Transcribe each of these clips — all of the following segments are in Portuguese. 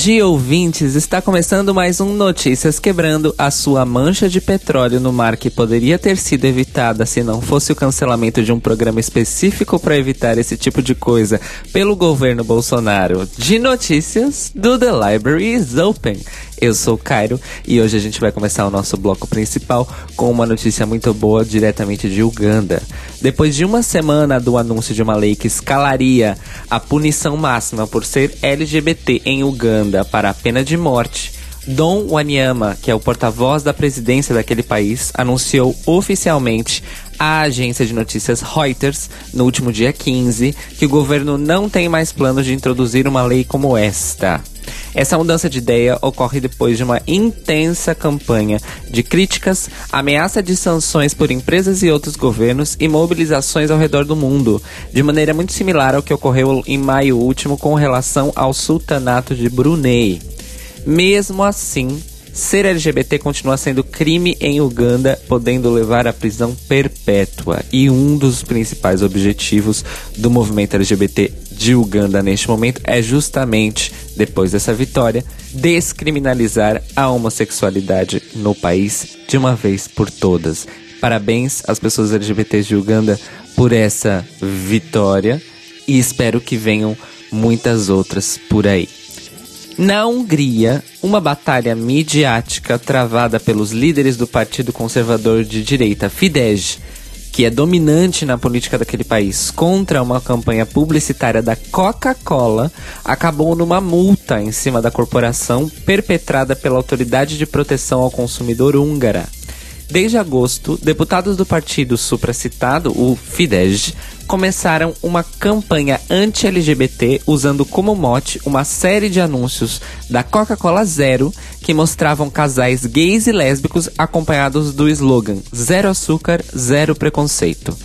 Dia, ouvintes! Está começando mais um Notícias Quebrando a sua mancha de petróleo no mar que poderia ter sido evitada se não fosse o cancelamento de um programa específico para evitar esse tipo de coisa pelo governo Bolsonaro. De notícias do The Library is Open. Eu sou o Cairo e hoje a gente vai começar o nosso bloco principal com uma notícia muito boa diretamente de Uganda. Depois de uma semana do anúncio de uma lei que escalaria a punição máxima por ser LGBT em Uganda para a pena de morte, Dom Wanyama, que é o porta-voz da presidência daquele país, anunciou oficialmente à agência de notícias Reuters, no último dia 15, que o governo não tem mais planos de introduzir uma lei como esta. Essa mudança de ideia ocorre depois de uma intensa campanha de críticas, ameaça de sanções por empresas e outros governos e mobilizações ao redor do mundo, de maneira muito similar ao que ocorreu em maio último com relação ao sultanato de Brunei. Mesmo assim, ser LGBT continua sendo crime em Uganda, podendo levar à prisão perpétua. E um dos principais objetivos do movimento LGBT de Uganda neste momento é justamente, depois dessa vitória, descriminalizar a homossexualidade no país de uma vez por todas. Parabéns às pessoas LGBTs de Uganda por essa vitória e espero que venham muitas outras por aí. Na Hungria, uma batalha midiática travada pelos líderes do Partido Conservador de Direita Fidesz que é dominante na política daquele país, contra uma campanha publicitária da Coca-Cola, acabou numa multa em cima da corporação perpetrada pela Autoridade de Proteção ao Consumidor húngara. Desde agosto, deputados do partido supracitado, o Fidesz, começaram uma campanha anti-LGBT usando como mote uma série de anúncios da Coca-Cola Zero que mostravam casais gays e lésbicos acompanhados do slogan Zero açúcar, zero preconceito.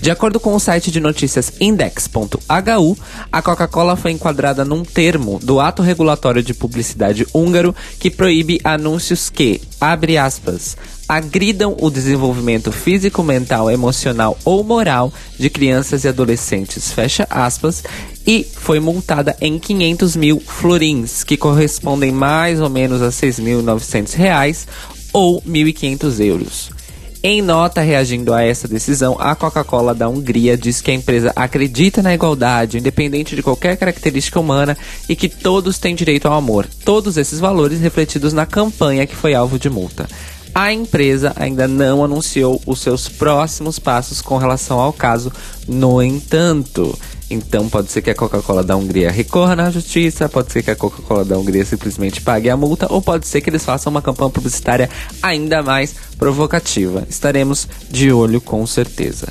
De acordo com o site de notícias index.hu, a Coca-Cola foi enquadrada num termo do ato regulatório de publicidade húngaro que proíbe anúncios que, abre aspas, agridam o desenvolvimento físico, mental, emocional ou moral de crianças e adolescentes, fecha aspas, e foi multada em 500 mil florins, que correspondem mais ou menos a 6.900 reais ou 1.500 euros. Em nota reagindo a essa decisão, a Coca-Cola da Hungria diz que a empresa acredita na igualdade, independente de qualquer característica humana, e que todos têm direito ao amor. Todos esses valores refletidos na campanha que foi alvo de multa. A empresa ainda não anunciou os seus próximos passos com relação ao caso, no entanto. Então pode ser que a Coca-Cola da Hungria recorra na justiça, pode ser que a Coca-Cola da Hungria simplesmente pague a multa, ou pode ser que eles façam uma campanha publicitária ainda mais provocativa. Estaremos de olho com certeza.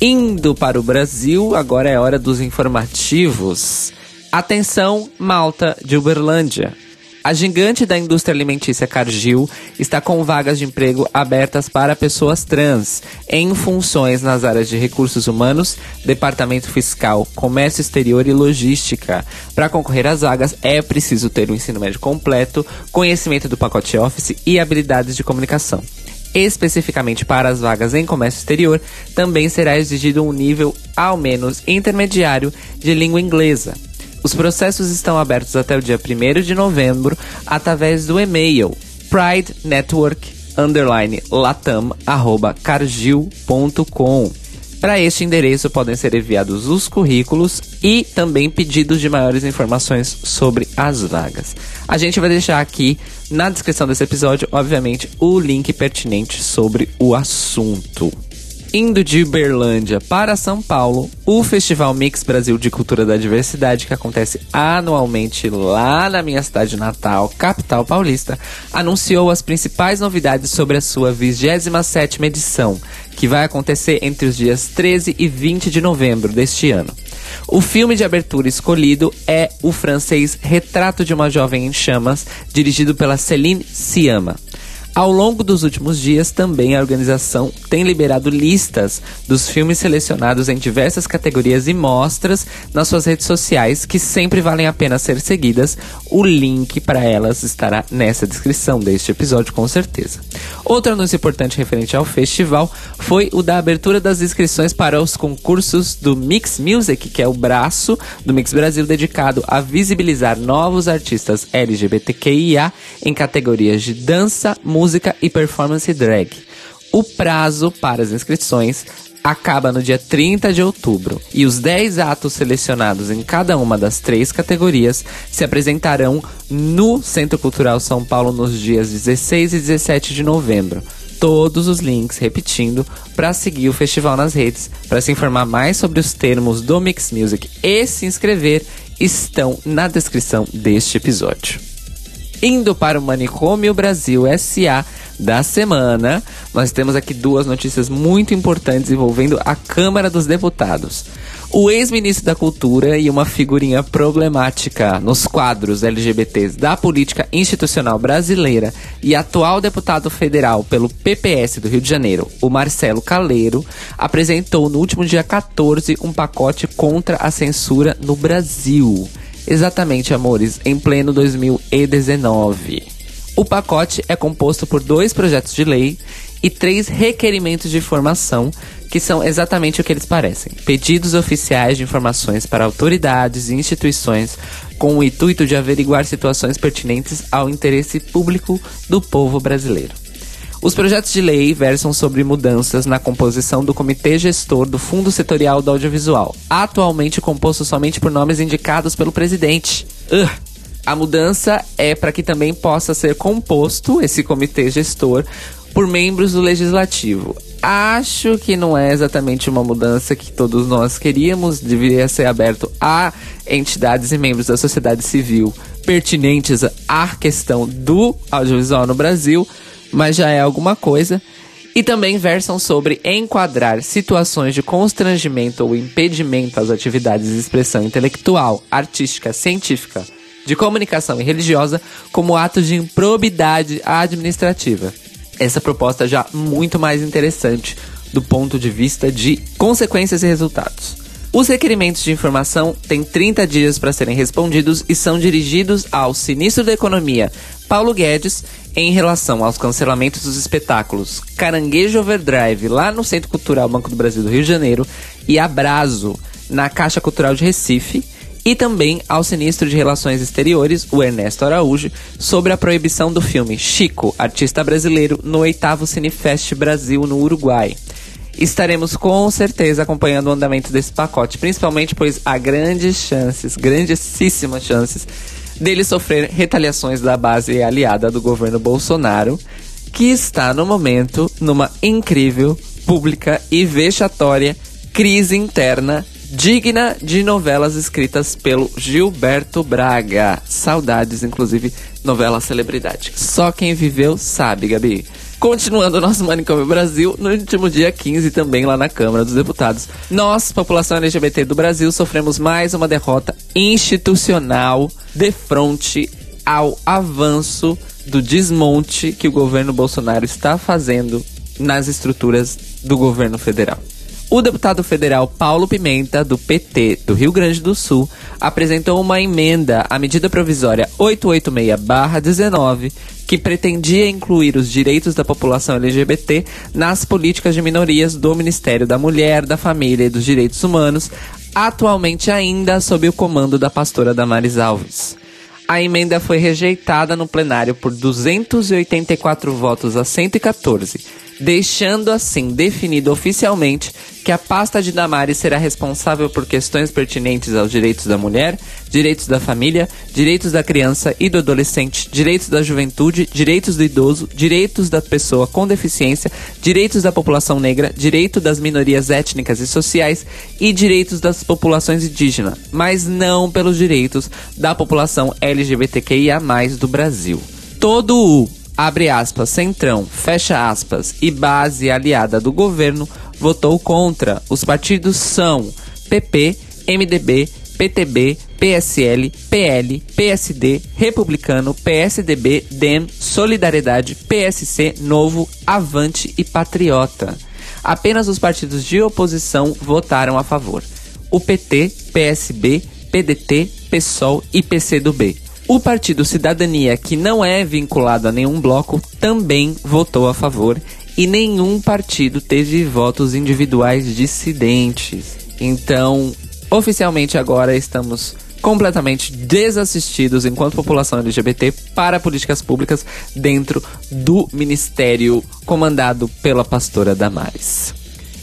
Indo para o Brasil, agora é hora dos informativos. Atenção, Malta de Uberlândia. A gigante da indústria alimentícia Cargill está com vagas de emprego abertas para pessoas trans em funções nas áreas de recursos humanos, departamento fiscal, comércio exterior e logística. Para concorrer às vagas é preciso ter o um ensino médio completo, conhecimento do pacote Office e habilidades de comunicação. Especificamente para as vagas em comércio exterior, também será exigido um nível ao menos intermediário de língua inglesa. Os processos estão abertos até o dia 1 de novembro através do e-mail pridenetwork_latam@cargill.com. Para este endereço podem ser enviados os currículos e também pedidos de maiores informações sobre as vagas. A gente vai deixar aqui na descrição desse episódio, obviamente, o link pertinente sobre o assunto. Indo de Uberlândia para São Paulo, o Festival Mix Brasil de Cultura da Diversidade, que acontece anualmente lá na minha cidade natal, capital paulista, anunciou as principais novidades sobre a sua 27ª edição, que vai acontecer entre os dias 13 e 20 de novembro deste ano. O filme de abertura escolhido é o francês Retrato de uma Jovem em Chamas, dirigido pela Céline Sciamma. Ao longo dos últimos dias, também a organização tem liberado listas dos filmes selecionados em diversas categorias e mostras nas suas redes sociais, que sempre valem a pena ser seguidas. O link para elas estará nessa descrição deste episódio, com certeza. Outro anúncio importante referente ao festival foi o da abertura das inscrições para os concursos do Mix Music, que é o braço do Mix Brasil dedicado a visibilizar novos artistas LGBTQIA em categorias de dança, música música e performance drag. O prazo para as inscrições acaba no dia 30 de outubro e os 10 atos selecionados em cada uma das três categorias se apresentarão no Centro Cultural São Paulo nos dias 16 e 17 de novembro. Todos os links, repetindo, para seguir o festival nas redes, para se informar mais sobre os termos do Mix Music e se inscrever, estão na descrição deste episódio indo para o Manicômio Brasil SA da semana, nós temos aqui duas notícias muito importantes envolvendo a Câmara dos Deputados. O ex-ministro da Cultura e uma figurinha problemática nos quadros LGBTs da política institucional brasileira e atual deputado federal pelo PPS do Rio de Janeiro, o Marcelo Caleiro, apresentou no último dia 14 um pacote contra a censura no Brasil. Exatamente, amores, em pleno 2019. O pacote é composto por dois projetos de lei e três requerimentos de informação, que são exatamente o que eles parecem: pedidos oficiais de informações para autoridades e instituições com o intuito de averiguar situações pertinentes ao interesse público do povo brasileiro. Os projetos de lei versam sobre mudanças na composição do Comitê Gestor do Fundo Setorial do Audiovisual, atualmente composto somente por nomes indicados pelo presidente. Uh. A mudança é para que também possa ser composto esse comitê gestor por membros do legislativo. Acho que não é exatamente uma mudança que todos nós queríamos, deveria ser aberto a entidades e membros da sociedade civil pertinentes à questão do audiovisual no Brasil mas já é alguma coisa. E também versam sobre enquadrar situações de constrangimento ou impedimento às atividades de expressão intelectual, artística, científica, de comunicação e religiosa como atos de improbidade administrativa. Essa proposta já muito mais interessante do ponto de vista de consequências e resultados. Os requerimentos de informação têm 30 dias para serem respondidos e são dirigidos ao Sinistro da Economia, Paulo Guedes, em relação aos cancelamentos dos espetáculos Caranguejo Overdrive, lá no Centro Cultural Banco do Brasil do Rio de Janeiro, e Abrazo, na Caixa Cultural de Recife, e também ao Sinistro de Relações Exteriores, o Ernesto Araújo, sobre a proibição do filme Chico, artista brasileiro, no oitavo Cinefest Brasil, no Uruguai. Estaremos com certeza acompanhando o andamento desse pacote, principalmente pois há grandes chances, grandíssimas chances, dele sofrer retaliações da base aliada do governo Bolsonaro, que está no momento numa incrível, pública e vexatória crise interna digna de novelas escritas pelo Gilberto Braga. Saudades, inclusive, novela celebridade. Só quem viveu sabe, Gabi. Continuando o nosso Manicômio Brasil, no último dia 15 também lá na Câmara dos Deputados, nós, população LGBT do Brasil, sofremos mais uma derrota institucional de frente ao avanço do desmonte que o governo Bolsonaro está fazendo nas estruturas do governo federal. O deputado federal Paulo Pimenta, do PT do Rio Grande do Sul, apresentou uma emenda à medida provisória 886-19 que pretendia incluir os direitos da população LGBT nas políticas de minorias do Ministério da Mulher, da Família e dos Direitos Humanos, atualmente ainda sob o comando da pastora Damares Alves. A emenda foi rejeitada no plenário por 284 votos a 114 deixando assim definido oficialmente que a pasta de Damares será responsável por questões pertinentes aos direitos da mulher, direitos da família, direitos da criança e do adolescente, direitos da juventude, direitos do idoso, direitos da pessoa com deficiência, direitos da população negra, direito das minorias étnicas e sociais e direitos das populações indígenas, mas não pelos direitos da população LGBTQIA+ do Brasil. Todo o abre aspas, centrão, fecha aspas, e base aliada do governo votou contra. Os partidos são PP, MDB, PTB, PSL, PL, PSD, Republicano, PSDB, DEM, Solidariedade, PSC, Novo, Avante e Patriota. Apenas os partidos de oposição votaram a favor. O PT, PSB, PDT, PSOL e PCdoB. O Partido Cidadania, que não é vinculado a nenhum bloco, também votou a favor e nenhum partido teve votos individuais dissidentes. Então, oficialmente agora estamos completamente desassistidos enquanto população LGBT para políticas públicas dentro do ministério comandado pela pastora Damares.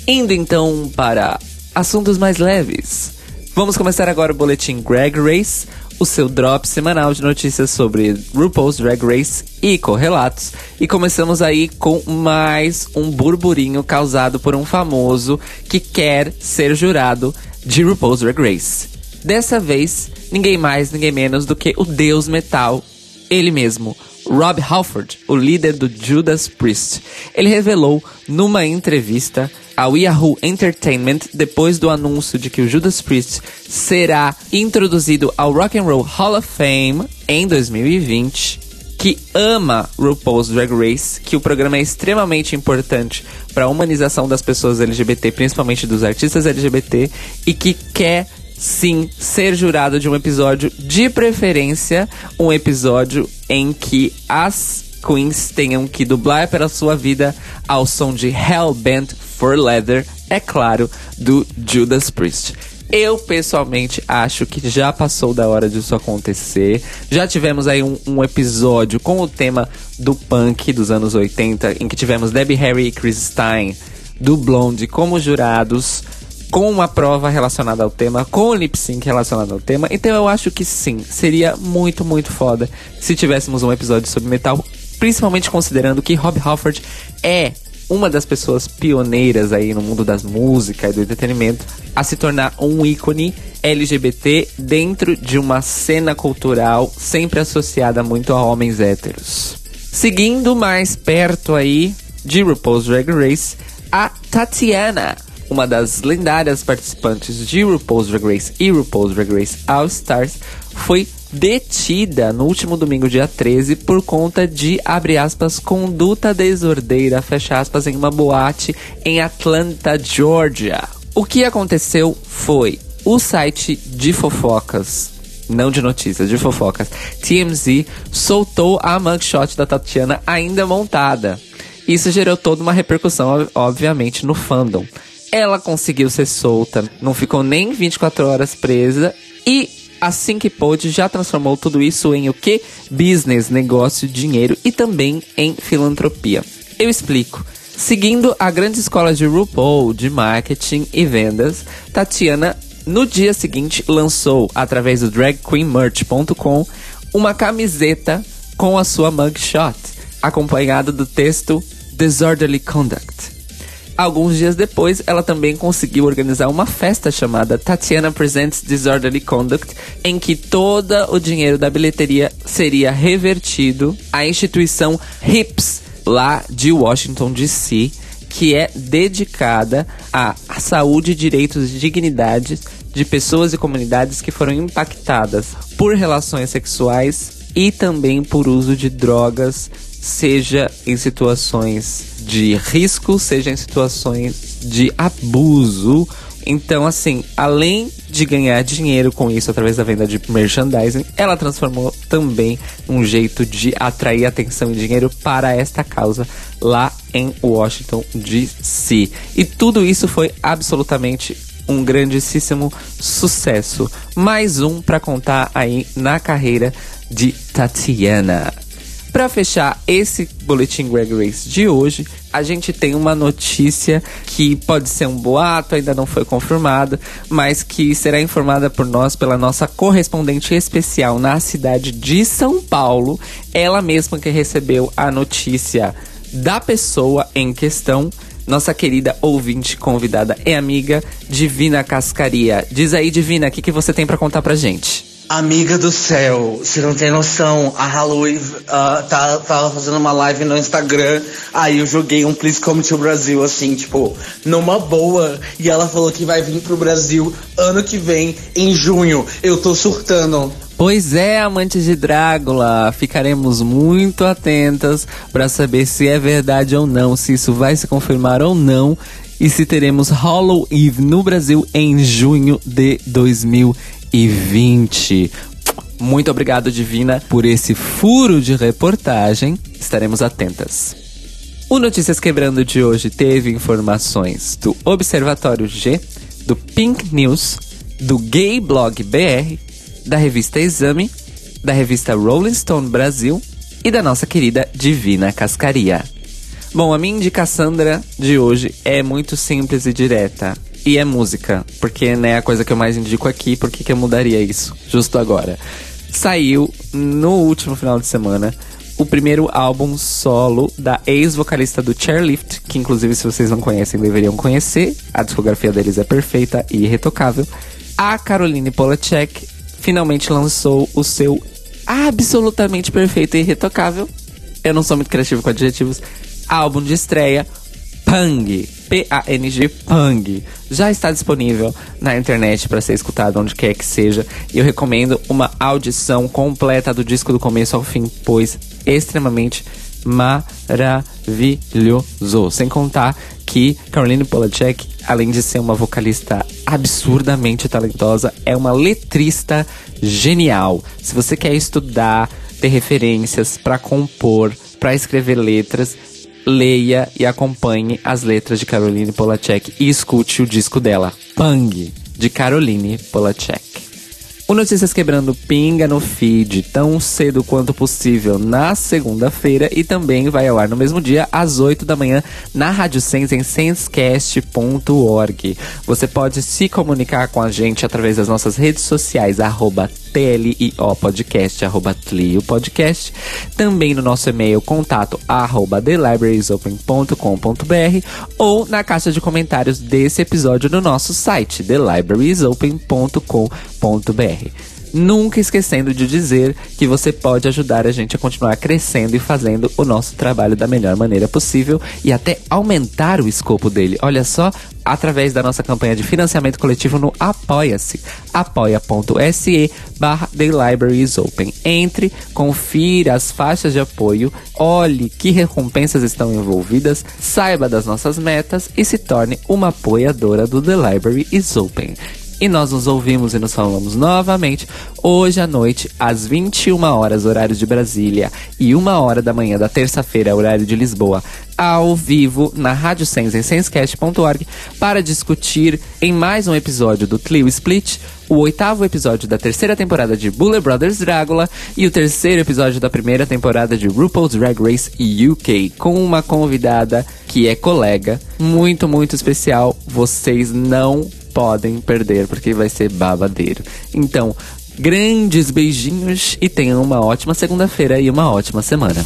Indo então para assuntos mais leves. Vamos começar agora o boletim Greg Race, o seu drop semanal de notícias sobre RuPaul's Drag Race e correlatos. E começamos aí com mais um burburinho causado por um famoso que quer ser jurado de RuPaul's Drag Race. Dessa vez, ninguém mais, ninguém menos do que o deus metal, ele mesmo, Rob Halford, o líder do Judas Priest. Ele revelou numa entrevista ao Yahoo Entertainment depois do anúncio de que o Judas Priest será introduzido ao Rock and Roll Hall of Fame em 2020 que ama RuPaul's Drag Race, que o programa é extremamente importante para a humanização das pessoas LGBT, principalmente dos artistas LGBT, e que quer sim ser jurado de um episódio de preferência, um episódio em que as queens tenham que dublar pela sua vida ao som de Hellbent for Leather, é claro, do Judas Priest. Eu pessoalmente acho que já passou da hora disso acontecer. Já tivemos aí um, um, episódio com o tema do punk dos anos 80, em que tivemos Debbie Harry e Chris Stein do Blonde como jurados, com uma prova relacionada ao tema, com o lip sync relacionado ao tema. Então eu acho que sim, seria muito, muito foda se tivéssemos um episódio sobre metal, principalmente considerando que Rob Halford é uma das pessoas pioneiras aí no mundo das músicas e do entretenimento a se tornar um ícone LGBT dentro de uma cena cultural sempre associada muito a homens héteros. Seguindo mais perto aí de RuPaul's Drag Race, a Tatiana, uma das lendárias participantes de RuPaul's Drag Race e RuPaul's Drag Race All Stars, foi detida no último domingo, dia 13, por conta de, abre aspas, conduta desordeira, fecha aspas, em uma boate em Atlanta, Georgia. O que aconteceu foi o site de fofocas não de notícias, de fofocas. TMZ soltou a mugshot da Tatiana ainda montada. Isso gerou toda uma repercussão, obviamente, no fandom. Ela conseguiu ser solta, não ficou nem 24 horas presa e assim que pôde, já transformou tudo isso em o que? Business, negócio, dinheiro e também em filantropia. Eu explico. Seguindo a grande escola de RuPaul de marketing e vendas, Tatiana, no dia seguinte, lançou, através do dragqueenmerch.com, uma camiseta com a sua mugshot, acompanhado do texto Disorderly Conduct. Alguns dias depois, ela também conseguiu organizar uma festa chamada Tatiana Presents Disorderly Conduct, em que todo o dinheiro da bilheteria seria revertido à instituição HIPS, lá de Washington DC, que é dedicada à saúde, direitos e dignidade de pessoas e comunidades que foram impactadas por relações sexuais e também por uso de drogas seja em situações de risco, seja em situações de abuso. Então, assim, além de ganhar dinheiro com isso através da venda de merchandising, ela transformou também um jeito de atrair atenção e dinheiro para esta causa lá em Washington DC. E tudo isso foi absolutamente um grandíssimo sucesso. Mais um para contar aí na carreira de Tatiana. Para fechar esse boletim Greg Race de hoje, a gente tem uma notícia que pode ser um boato, ainda não foi confirmada, mas que será informada por nós pela nossa correspondente especial na cidade de São Paulo, ela mesma que recebeu a notícia da pessoa em questão nossa querida ouvinte convidada e amiga Divina Cascaria. Diz aí, Divina, o que, que você tem para contar pra gente? Amiga do céu, você não tem noção. A Halloween uh, tá, tava fazendo uma live no Instagram. Aí eu joguei um Please Come to Brasil, assim, tipo, numa boa. E ela falou que vai vir pro Brasil ano que vem, em junho. Eu tô surtando. Pois é, amantes de Drácula, ficaremos muito atentas para saber se é verdade ou não, se isso vai se confirmar ou não e se teremos Hollow Eve no Brasil em junho de 2020. 2020. Muito obrigado, Divina, por esse furo de reportagem. Estaremos atentas. O Notícias Quebrando de hoje teve informações do Observatório G, do Pink News, do Gay Blog BR, da revista Exame, da revista Rolling Stone Brasil e da nossa querida Divina Cascaria. Bom, a minha indicação de hoje é muito simples e direta e é música, porque né, é a coisa que eu mais indico aqui, por que eu mudaria isso justo agora? Saiu no último final de semana o primeiro álbum solo da ex-vocalista do Chairlift, que inclusive se vocês não conhecem deveriam conhecer, a discografia deles é perfeita e irretocável. A Caroline Polachek finalmente lançou o seu absolutamente perfeito e irretocável, eu não sou muito criativo com adjetivos, álbum de estreia, Pang. P-A-N-G Pang. Já está disponível na internet para ser escutado onde quer que seja. E eu recomendo uma audição completa do disco do começo ao fim, pois extremamente maravilhoso. Sem contar que Caroline Polachek, além de ser uma vocalista absurdamente talentosa, é uma letrista genial. Se você quer estudar, ter referências para compor, para escrever letras, leia e acompanhe as letras de Caroline Polachek e escute o disco dela, Pang, de Caroline Polachek. O Notícias Quebrando pinga no feed tão cedo quanto possível na segunda-feira e também vai ao ar no mesmo dia, às 8 da manhã, na Rádio Sense em sensecast.org. Você pode se comunicar com a gente através das nossas redes sociais, arroba TLIO Podcast, arroba Tlio Podcast. Também no nosso e-mail, contato arroba thelibrariesopen.com.br ou na caixa de comentários desse episódio no nosso site, thelibrariesopen.com.br. Nunca esquecendo de dizer que você pode ajudar a gente a continuar crescendo e fazendo o nosso trabalho da melhor maneira possível e até aumentar o escopo dele. Olha só, através da nossa campanha de financiamento coletivo no Apoia-se, apoia.se barra The Open. Entre, confira as faixas de apoio, olhe que recompensas estão envolvidas, saiba das nossas metas e se torne uma apoiadora do The Library is Open. E nós nos ouvimos e nos falamos novamente hoje à noite, às 21 horas, horário de Brasília, e 1 hora da manhã da terça-feira, horário de Lisboa, ao vivo na Rádio Sense em sensecast.org para discutir em mais um episódio do Clio Split, o oitavo episódio da terceira temporada de Buller Brothers Drácula e o terceiro episódio da primeira temporada de RuPaul's Drag Race UK, com uma convidada que é colega, muito, muito especial. Vocês não podem perder, porque vai ser babadeiro. Então, grandes beijinhos e tenham uma ótima segunda-feira e uma ótima semana.